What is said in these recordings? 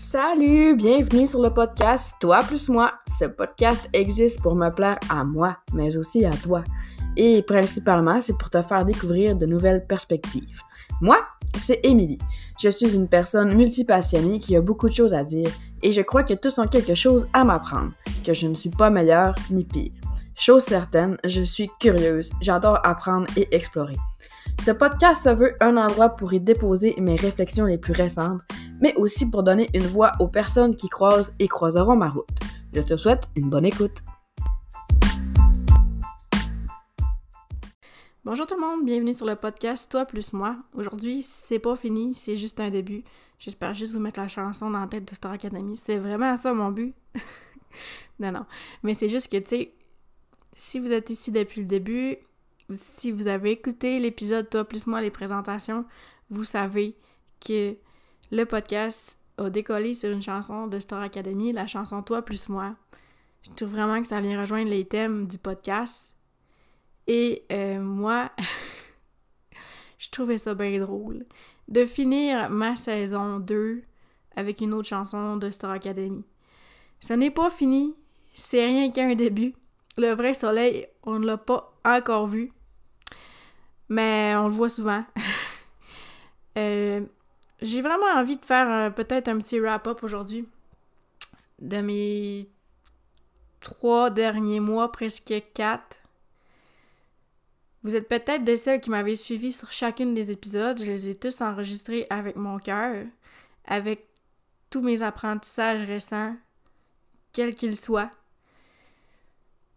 Salut, bienvenue sur le podcast Toi plus moi. Ce podcast existe pour me plaire à moi, mais aussi à toi. Et principalement, c'est pour te faire découvrir de nouvelles perspectives. Moi, c'est Émilie. Je suis une personne multipassionnée qui a beaucoup de choses à dire et je crois que tous ont quelque chose à m'apprendre, que je ne suis pas meilleure ni pire. Chose certaine, je suis curieuse, j'adore apprendre et explorer. Ce podcast se veut un endroit pour y déposer mes réflexions les plus récentes, mais aussi pour donner une voix aux personnes qui croisent et croiseront ma route. Je te souhaite une bonne écoute. Bonjour tout le monde, bienvenue sur le podcast Toi plus moi. Aujourd'hui, c'est pas fini, c'est juste un début. J'espère juste vous mettre la chanson dans la tête de Star Academy. C'est vraiment ça mon but. non, non. Mais c'est juste que, tu sais, si vous êtes ici depuis le début, si vous avez écouté l'épisode Toi plus moi, les présentations, vous savez que le podcast a décollé sur une chanson de Star Academy, la chanson Toi plus moi. Je trouve vraiment que ça vient rejoindre les thèmes du podcast. Et euh, moi, je trouvais ça bien drôle de finir ma saison 2 avec une autre chanson de Star Academy. Ce n'est pas fini, c'est rien qu'un début. Le vrai soleil, on ne l'a pas encore vu, mais on le voit souvent. Euh, j'ai vraiment envie de faire euh, peut-être un petit wrap-up aujourd'hui de mes trois derniers mois, presque quatre. Vous êtes peut-être de celles qui m'avaient suivi sur chacune des épisodes. Je les ai tous enregistrés avec mon cœur, avec tous mes apprentissages récents, quels qu'ils soient.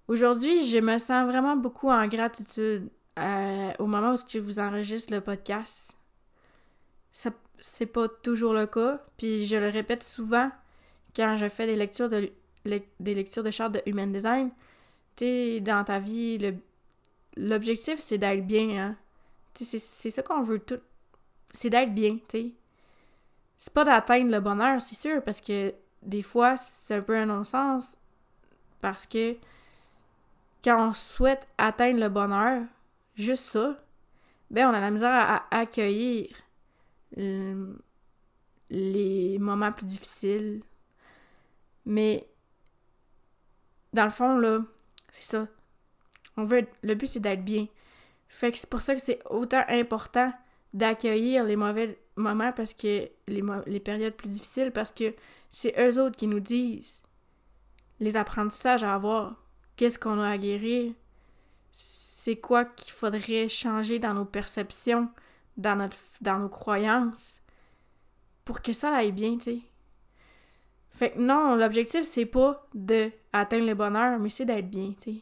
Aujourd'hui, je me sens vraiment beaucoup en gratitude euh, au moment où je vous enregistre le podcast. Ça, c'est pas toujours le cas, puis je le répète souvent quand je fais des lectures de de charte de Human Design. Tu dans ta vie, l'objectif, c'est d'être bien, hein. c'est ça qu'on veut tout. C'est d'être bien, tu. C'est pas d'atteindre le bonheur, c'est sûr, parce que des fois, c'est un peu un non-sens. Parce que quand on souhaite atteindre le bonheur, juste ça, ben on a la misère à, accueillir euh, les moments plus difficiles. Mais dans le fond, là, c'est ça. On veut le but c'est d'être bien. Fait que c'est pour ça que c'est autant important d'accueillir les mauvais moments parce que les, les périodes plus difficiles parce que c'est eux autres qui nous disent les apprentissages à avoir qu'est-ce qu'on a à guérir, c'est quoi qu'il faudrait changer dans nos perceptions, dans, notre, dans nos croyances, pour que ça aille bien, tu sais. Fait que non, l'objectif, c'est pas de atteindre le bonheur, mais c'est d'être bien, tu sais.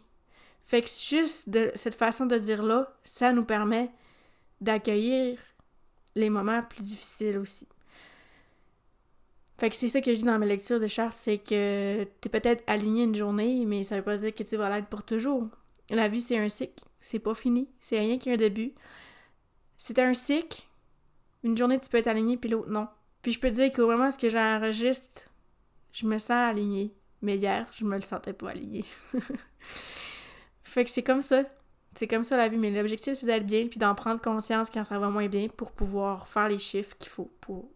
Fait que juste de cette façon de dire-là, ça nous permet d'accueillir les moments plus difficiles aussi. Fait que c'est ça que je dis dans mes lectures de charte, c'est que t'es peut-être aligné une journée, mais ça veut pas dire que tu vas l'être pour toujours. La vie, c'est un cycle. C'est pas fini. C'est rien qu'un début. C'est un cycle. Une journée, tu peux être aligné, puis l'autre, non. Puis je peux te dire qu'au moment où j'enregistre, je me sens alignée. Mais hier, je me le sentais pas aligné. fait que c'est comme ça. C'est comme ça la vie. Mais l'objectif, c'est d'être bien, puis d'en prendre conscience quand ça va moins bien pour pouvoir faire les chiffres qu'il faut pour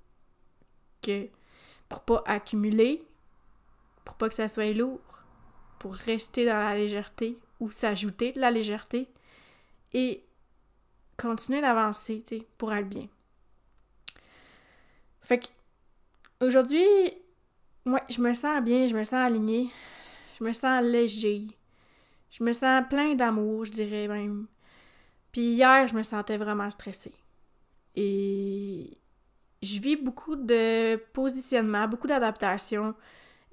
que pour pas accumuler, pour pas que ça soit lourd, pour rester dans la légèreté ou s'ajouter de la légèreté et continuer d'avancer, tu sais, pour être bien. Fait que aujourd'hui, moi, je me sens bien, je me sens alignée, je me sens léger, je me sens plein d'amour, je dirais même. Puis hier, je me sentais vraiment stressée. Et je vis beaucoup de positionnement, beaucoup d'adaptation.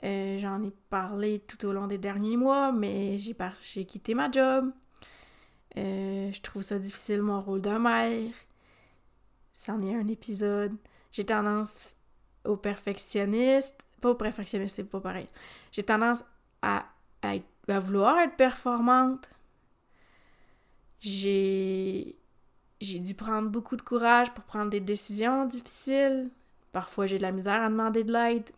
Euh, j'en ai parlé tout au long des derniers mois, mais j'ai, par... quitté ma job. Euh, je trouve ça difficile, mon rôle de mère. C'en est un épisode. J'ai tendance au perfectionniste. Pas au perfectionniste, c'est pas pareil. J'ai tendance à, vouloir être performante. J'ai j'ai dû prendre beaucoup de courage pour prendre des décisions difficiles. Parfois, j'ai de la misère à demander de l'aide.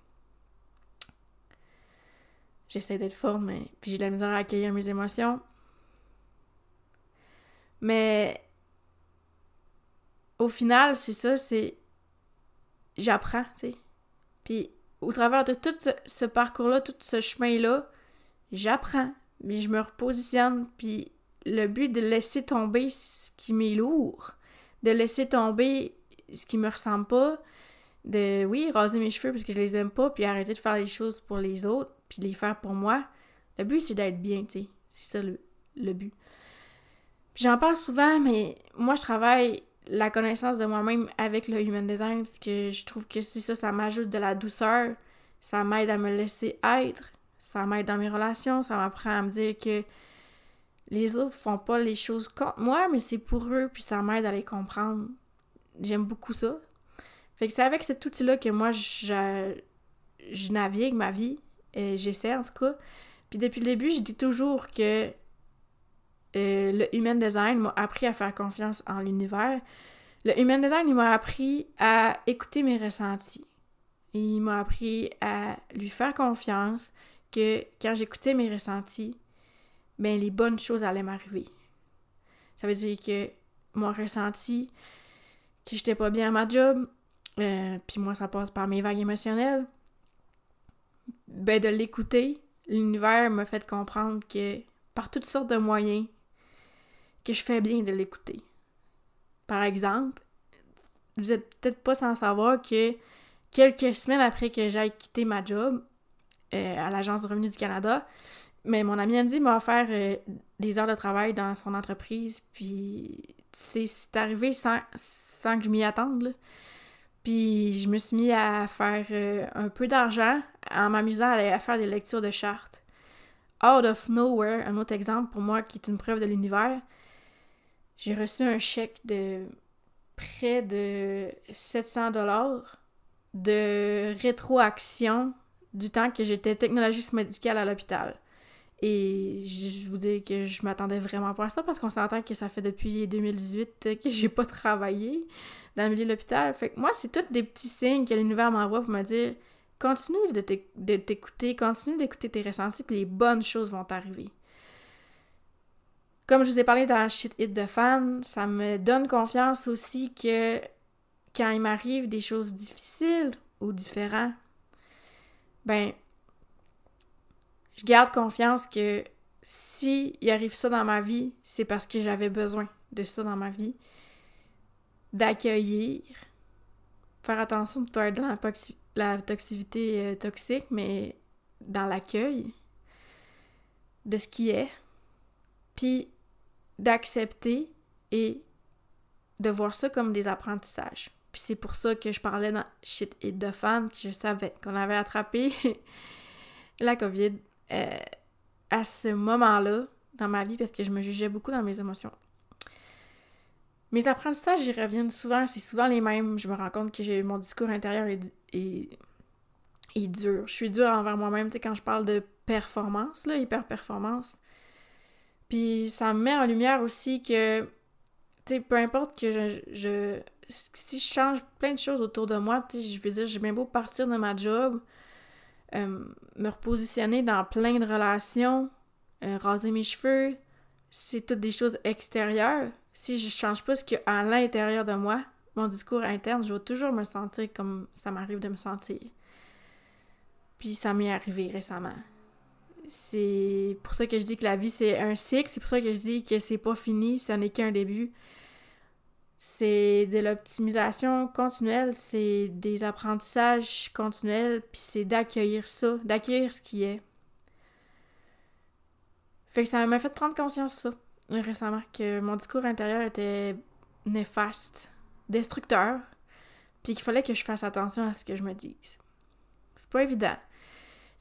J'essaie d'être forte, mais j'ai de la misère à accueillir mes émotions. Mais au final, c'est ça, c'est j'apprends, tu sais. Puis au travers de tout ce, parcours-là, tout ce chemin-là, j'apprends, mais je me repositionne, puis le but de laisser tomber ce qui m'est lourd, de laisser tomber ce qui me ressemble pas, de, oui, raser mes cheveux parce que je les aime pas, puis arrêter de faire les choses pour les autres, puis les faire pour moi. Le but, c'est d'être bien, tu sais. C'est ça le, le but. J'en parle souvent, mais moi, je travaille la connaissance de moi-même avec le human design parce que je trouve que c'est ça, ça m'ajoute de la douceur, ça m'aide à me laisser être, ça m'aide dans mes relations, ça m'apprend à me dire que les autres font pas les choses contre moi, mais c'est pour eux, puis ça m'aide à les comprendre. J'aime beaucoup ça. Fait que c'est avec cet outil-là que moi, je, je navigue ma vie. et J'essaie en tout cas. Puis depuis le début, je dis toujours que euh, le Human Design m'a appris à faire confiance en l'univers. Le Human Design, il m'a appris à écouter mes ressentis. Il m'a appris à lui faire confiance que quand j'écoutais mes ressentis, ben les bonnes choses allaient m'arriver. Ça veut dire que mon ressenti, que j'étais pas bien à ma job, euh, puis moi ça passe par mes vagues émotionnelles, ben de l'écouter, l'univers m'a fait comprendre que par toutes sortes de moyens, que je fais bien de l'écouter. Par exemple, vous êtes peut-être pas sans savoir que quelques semaines après que j'aille quitter ma job euh, à l'Agence de revenus du Canada, mais mon ami Andy m'a offert euh, des heures de travail dans son entreprise, puis c'est arrivé sans, sans que je m'y attende. Puis je me suis mis à faire euh, un peu d'argent en m'amusant à, à, faire des lectures de chartes. Out of nowhere, un autre exemple pour moi qui est une preuve de l'univers, j'ai reçu un chèque de près de 700 dollars de rétroaction du temps que j'étais technologiste médicale à l'hôpital. Et je vous dis que je m'attendais vraiment pas à ça parce qu'on s'entend que ça fait depuis 2018 que j'ai pas travaillé dans le milieu de l'hôpital. Fait que moi, c'est tous des petits signes que l'univers m'envoie pour me dire continue de t'écouter, continue d'écouter tes ressentis, puis les bonnes choses vont t'arriver. Comme je vous ai parlé dans Shit Hit de fan, ça me donne confiance aussi que quand il m'arrive des choses difficiles ou différentes, ben, je garde confiance que si il arrive ça dans ma vie, c'est parce que j'avais besoin de ça dans ma vie. D'accueillir. Faire attention de ne pas être dans la, toxicité euh, toxique, mais dans l'accueil de ce qui est. Puis d'accepter et de voir ça comme des apprentissages. Puis c'est pour ça que je parlais dans Shit et de Fan, que je savais qu'on avait attrapé la COVID euh, à ce moment-là dans ma vie parce que je me jugeais beaucoup dans mes émotions. Mes apprentissages, j'y reviennent souvent, c'est souvent les mêmes. Je me rends compte que mon discours intérieur est, est, dur. Je suis dure envers moi-même, tu sais, quand je parle de performance, là, hyper-performance. Puis ça me met en lumière aussi que, tu sais, peu importe que je, je, Si je change plein de choses autour de moi, tu sais, je veux dire, j'ai bien beau partir de ma job, euh, me repositionner dans plein de relations, euh, raser mes cheveux, c'est toutes des choses extérieures. Si je change pas ce qu'il y a à l'intérieur de moi, mon discours interne, je vais toujours me sentir comme ça m'arrive de me sentir. Puis ça m'est arrivé récemment. C'est pour ça que je dis que la vie c'est un cycle, c'est pour ça que je dis que c'est pas fini, ce n'est qu'un début. C'est de l'optimisation continuelle, c'est des apprentissages continuels, puis c'est d'accueillir ça, d'accueillir ce qui est. Fait que ça m'a fait prendre conscience de ça récemment, que mon discours intérieur était néfaste, destructeur, puis qu'il fallait que je fasse attention à ce que je me dise. C'est pas évident.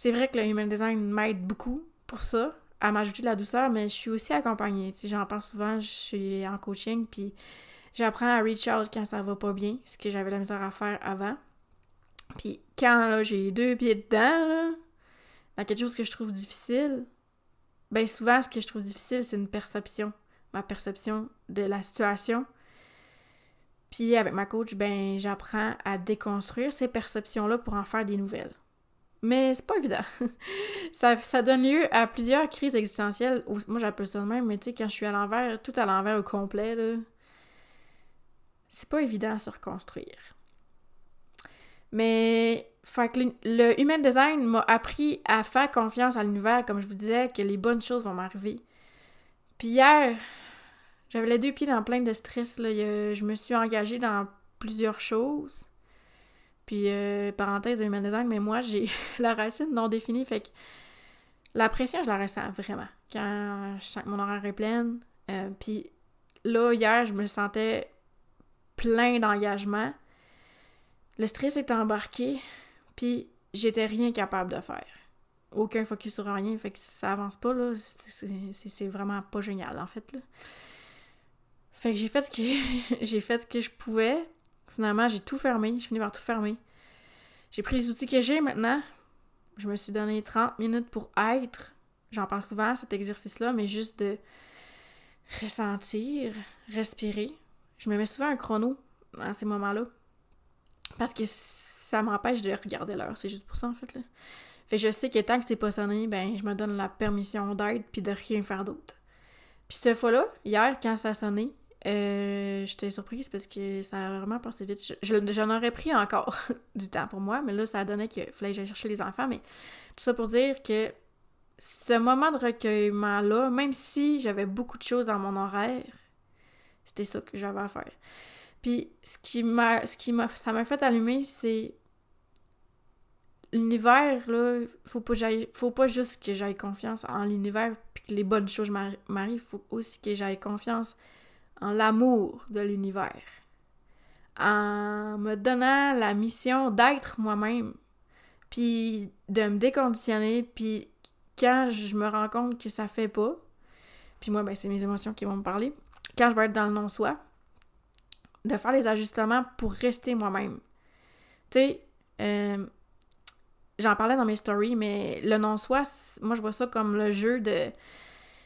C'est vrai que le human design m'aide beaucoup pour ça, à m'ajouter de la douceur, mais je suis aussi accompagnée. J'en parle souvent, je suis en coaching, puis j'apprends à reach out quand ça va pas bien, ce que j'avais la misère à faire avant. Puis quand j'ai deux pieds dedans, dans quelque chose que je trouve difficile, ben souvent ce que je trouve difficile, c'est une perception. Ma perception de la situation. Puis avec ma coach, ben j'apprends à déconstruire ces perceptions-là pour en faire des nouvelles. Mais c'est pas évident. ça, ça, donne lieu à plusieurs crises existentielles. Moi, j'appelle ça de même, mais tu sais, quand je suis à l'envers, tout à l'envers au complet, là, c'est pas évident à se reconstruire. Mais fait que le, le human design m'a appris à faire confiance à l'univers, comme je vous disais, que les bonnes choses vont m'arriver. Puis hier, j'avais les deux pieds dans plein de stress. Là. Je me suis engagée dans plusieurs choses. Puis, euh, parenthèse de human design, mais moi, j'ai la racine non définie. Fait que la pression, je la ressens vraiment. Quand je sens que mon horaire est pleine. Euh, puis là, hier, je me sentais plein d'engagement. Le stress est embarqué. Puis j'étais rien capable de faire. Aucun focus sur rien, fait que ça avance pas, là. C'est vraiment pas génial, en fait. Fait que j'ai fait ce que j'ai fait ce que je pouvais. Finalement, j'ai tout fermé. J'ai fini par tout fermer. J'ai pris les outils que j'ai maintenant. Je me suis donné 30 minutes pour être. J'en pense souvent, cet exercice-là, mais juste de ressentir, respirer. Je me mets souvent un chrono à ces moments-là. Parce que ça m'empêche de regarder l'heure. C'est juste pour ça, en fait. Là. Fait je sais que tant que c'est pas sonné, ben, je me donne la permission d'être puis de rien faire d'autre. Puis cette fois-là, hier, quand ça a sonné, euh, j'étais surprise parce que ça a vraiment passé vite. J'en aurais pris encore du temps pour moi, mais là, ça donné qu'il fallait que j'aille chercher les enfants. Mais tout ça pour dire que ce moment de recueillement-là, même si j'avais beaucoup de choses dans mon horaire, c'était ça que j'avais à faire. Puis ce qui m'a ce qui m'a ça m'a fait allumer, c'est l'univers, là, faut pas, faut pas juste que j'aille confiance en l'univers puis que les bonnes choses m'arrivent, faut aussi que j'aille confiance en l'amour de l'univers. En me donnant la mission d'être moi-même, puis de me déconditionner, puis quand je me rends compte que ça fait pas, puis moi, ben, c'est mes émotions qui vont me parler, quand je vais être dans le non-soi, de faire les ajustements pour rester moi-même. Tu sais, euh, J'en parlais dans mes stories, mais le non-soi, moi, je vois ça comme le jeu de.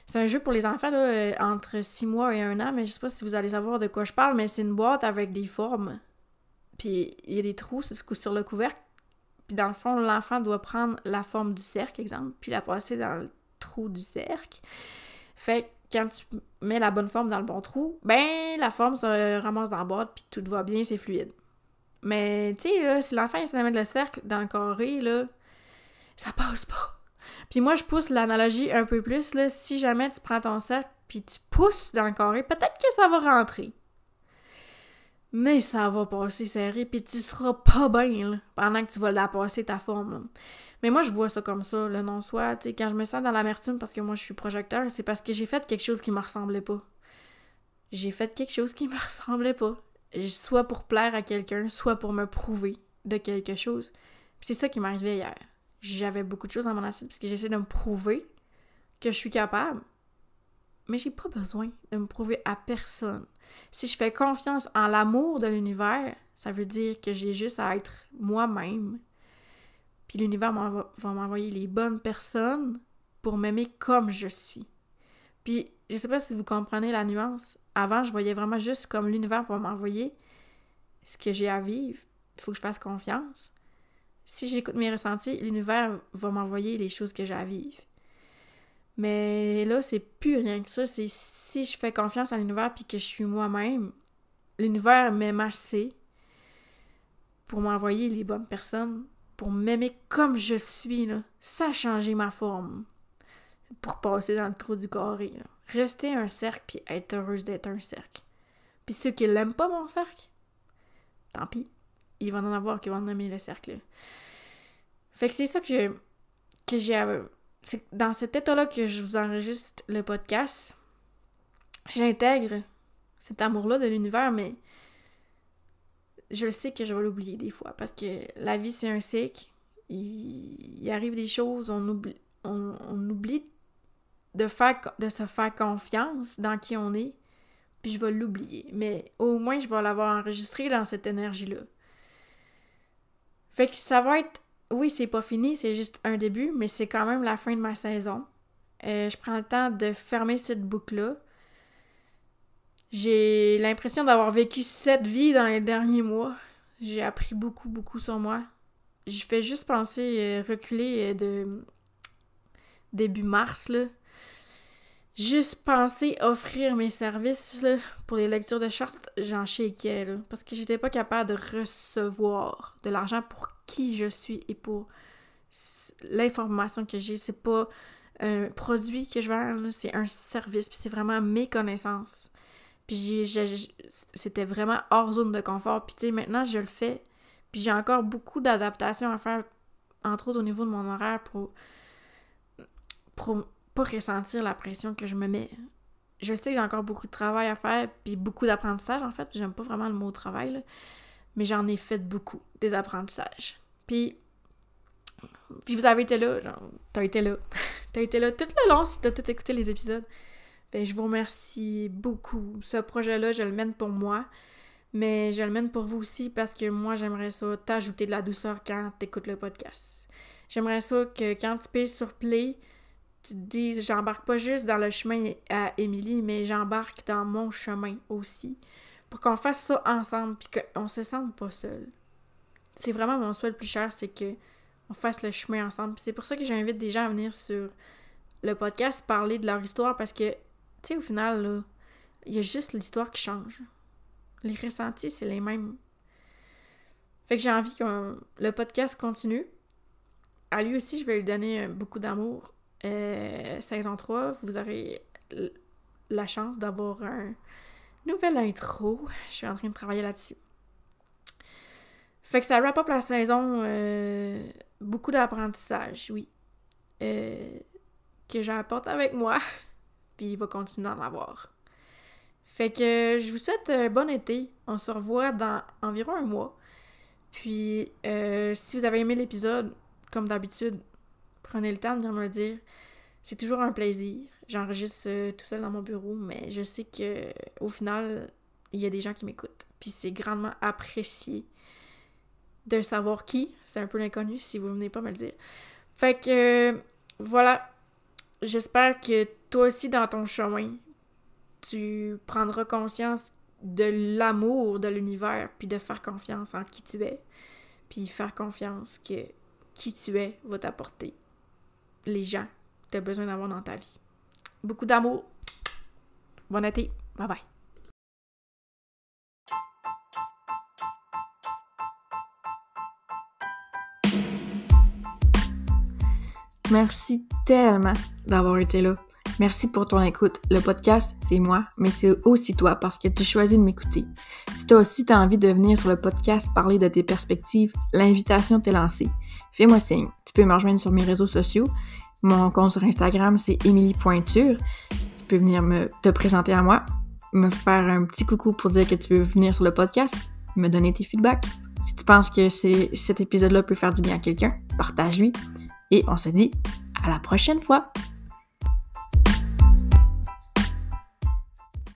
C'est un jeu pour les enfants, là, euh, entre 6 mois et 1 an, mais je sais pas si vous allez savoir de quoi je parle, mais c'est une boîte avec des formes. Puis il y a des trous sur le couvercle. Puis dans le fond, l'enfant doit prendre la forme du cercle, exemple, puis la passer dans le trou du cercle. Fait que quand tu mets la bonne forme dans le bon trou, ben la forme se ramasse dans la boîte, puis tout va bien, c'est fluide. Mais, tu sais, si l'enfant essaie de mettre le cercle dans le carré, là, ça passe pas. Puis moi, je pousse l'analogie un peu plus, là. Si jamais tu prends ton cercle puis tu pousses dans le carré, peut-être que ça va rentrer. Mais ça va passer serré, puis tu seras pas bien, là, pendant que tu vas la passer ta forme, Mais moi, je vois ça comme ça, le non-soi. Quand je me sens dans l'amertume parce que moi, je suis projecteur, c'est parce que j'ai fait quelque chose qui me ressemblait pas. J'ai fait quelque chose qui me ressemblait pas soit pour plaire à quelqu'un, soit pour me prouver de quelque chose. C'est ça qui arrivé hier. J'avais beaucoup de choses dans mon assiette parce que j'essaie de me prouver que je suis capable. Mais j'ai pas besoin de me prouver à personne. Si je fais confiance en l'amour de l'univers, ça veut dire que j'ai juste à être moi-même. Puis l'univers va m'envoyer les bonnes personnes pour m'aimer comme je suis. Puis je sais pas si vous comprenez la nuance. Avant, je voyais vraiment juste comme l'univers va m'envoyer ce que j'ai à vivre. Il faut que je fasse confiance. Si j'écoute mes ressentis, l'univers va m'envoyer les choses que j'ai. Mais là, c'est plus rien que ça. C'est si je fais confiance à l'univers puis que je suis moi-même, l'univers m'aime assez pour m'envoyer les bonnes personnes, pour m'aimer comme je suis, là, sans changer ma forme, pour passer dans le trou du carré. Rester un cercle puis être heureuse d'être un cercle. Puis ceux qui l'aiment pas mon cercle, tant pis. Ils vont en avoir qui vont aimer le cercle. Fait que c'est ça que j'ai. que j'ai. C'est dans cet état-là que je vous enregistre le podcast. J'intègre cet amour-là de l'univers, mais je sais que je vais l'oublier des fois parce que la vie c'est un cycle. Il, arrive des choses, on oublie, oublie de, de se faire confiance dans qui on est, puis je vais l'oublier. Mais au moins, je vais l'avoir enregistré dans cette énergie-là. Fait que ça va être. Oui, c'est pas fini, c'est juste un début, mais c'est quand même la fin de ma saison. Euh, je prends le temps de fermer cette boucle-là. J'ai l'impression d'avoir vécu cette vie dans les derniers mois. J'ai appris beaucoup, beaucoup sur moi. Je fais juste penser euh, reculer euh, de début mars, là juste penser offrir mes services là, pour les lectures de chartes, j'en shakeais, là, parce que j'étais pas capable de recevoir de l'argent pour qui je suis et pour l'information que j'ai. C'est pas un produit que je vends, c'est un service, puis c'est vraiment mes connaissances. Puis c'était vraiment hors zone de confort. Puis tu sais, maintenant, je le fais. Puis j'ai encore beaucoup d'adaptations à faire, entre autres au niveau de mon horaire, pour, pour pas ressentir la pression que je me mets. Je sais que j'ai encore beaucoup de travail à faire, puis beaucoup d'apprentissage en fait. J'aime pas vraiment le mot travail, mais j'en ai fait beaucoup, des apprentissages. Puis puis vous avez été là, genre, t'as été là. t'as été là tout le long si t'as tout écouté les épisodes. Fait je vous remercie beaucoup. Ce projet-là, je le mène pour moi, mais je le mène pour vous aussi parce que moi, j'aimerais ça t'ajouter de la douceur quand t'écoutes le podcast. J'aimerais ça que quand tu payes sur Play, tu te dises, j'embarque pas juste dans le chemin à Émilie, mais j'embarque dans mon chemin aussi. Pour qu'on fasse ça ensemble, puis qu'on se sente pas seul. C'est vraiment mon souhait le plus cher, c'est que on fasse le chemin ensemble. C'est pour ça que j'invite des gens à venir sur le podcast parler de leur histoire parce que, tu sais, au final, là, il y a juste l'histoire qui change. Les ressentis, c'est les mêmes. Fait que j'ai envie que le podcast continue. À lui aussi, je vais lui donner beaucoup d'amour. Euh, saison 3, vous aurez la chance d'avoir un nouvel intro. Je suis en train de travailler là-dessus. Fait que ça wrap up la saison. Euh, beaucoup d'apprentissage, oui. Euh, que j'apporte avec moi. Puis il va continuer d'en avoir. Fait que je vous souhaite un bon été. On se revoit dans environ un mois. Puis si vous avez aimé l'épisode, comme d'habitude, prenez le temps de venir me dire. C'est toujours un plaisir. J'enregistre tout seul dans mon bureau, mais je sais que au final, il y a des gens qui m'écoutent. Puis c'est grandement apprécié de savoir qui. C'est un peu l'inconnu si vous venez pas me le dire. Fait que voilà. J'espère que toi aussi dans ton chemin, tu prendras conscience de l'amour de l'univers, puis de faire confiance en qui tu es, puis faire confiance que qui tu es va t'apporter les gens que tu as besoin d'avoir dans ta vie. Beaucoup d'amour. Bon été. Bye bye. Merci tellement d'avoir été là. Merci pour ton écoute. Le podcast, c'est moi, mais c'est aussi toi parce que tu choisis de m'écouter. Si toi aussi tu as envie de venir sur le podcast parler de tes perspectives, l'invitation t'est lancée. Fais-moi signe. Peux me rejoindre sur mes réseaux sociaux. Mon compte sur Instagram, c'est Pointure. Tu peux venir me, te présenter à moi, me faire un petit coucou pour dire que tu veux venir sur le podcast, me donner tes feedbacks. Si tu penses que cet épisode-là peut faire du bien à quelqu'un, partage-lui. Et on se dit à la prochaine fois.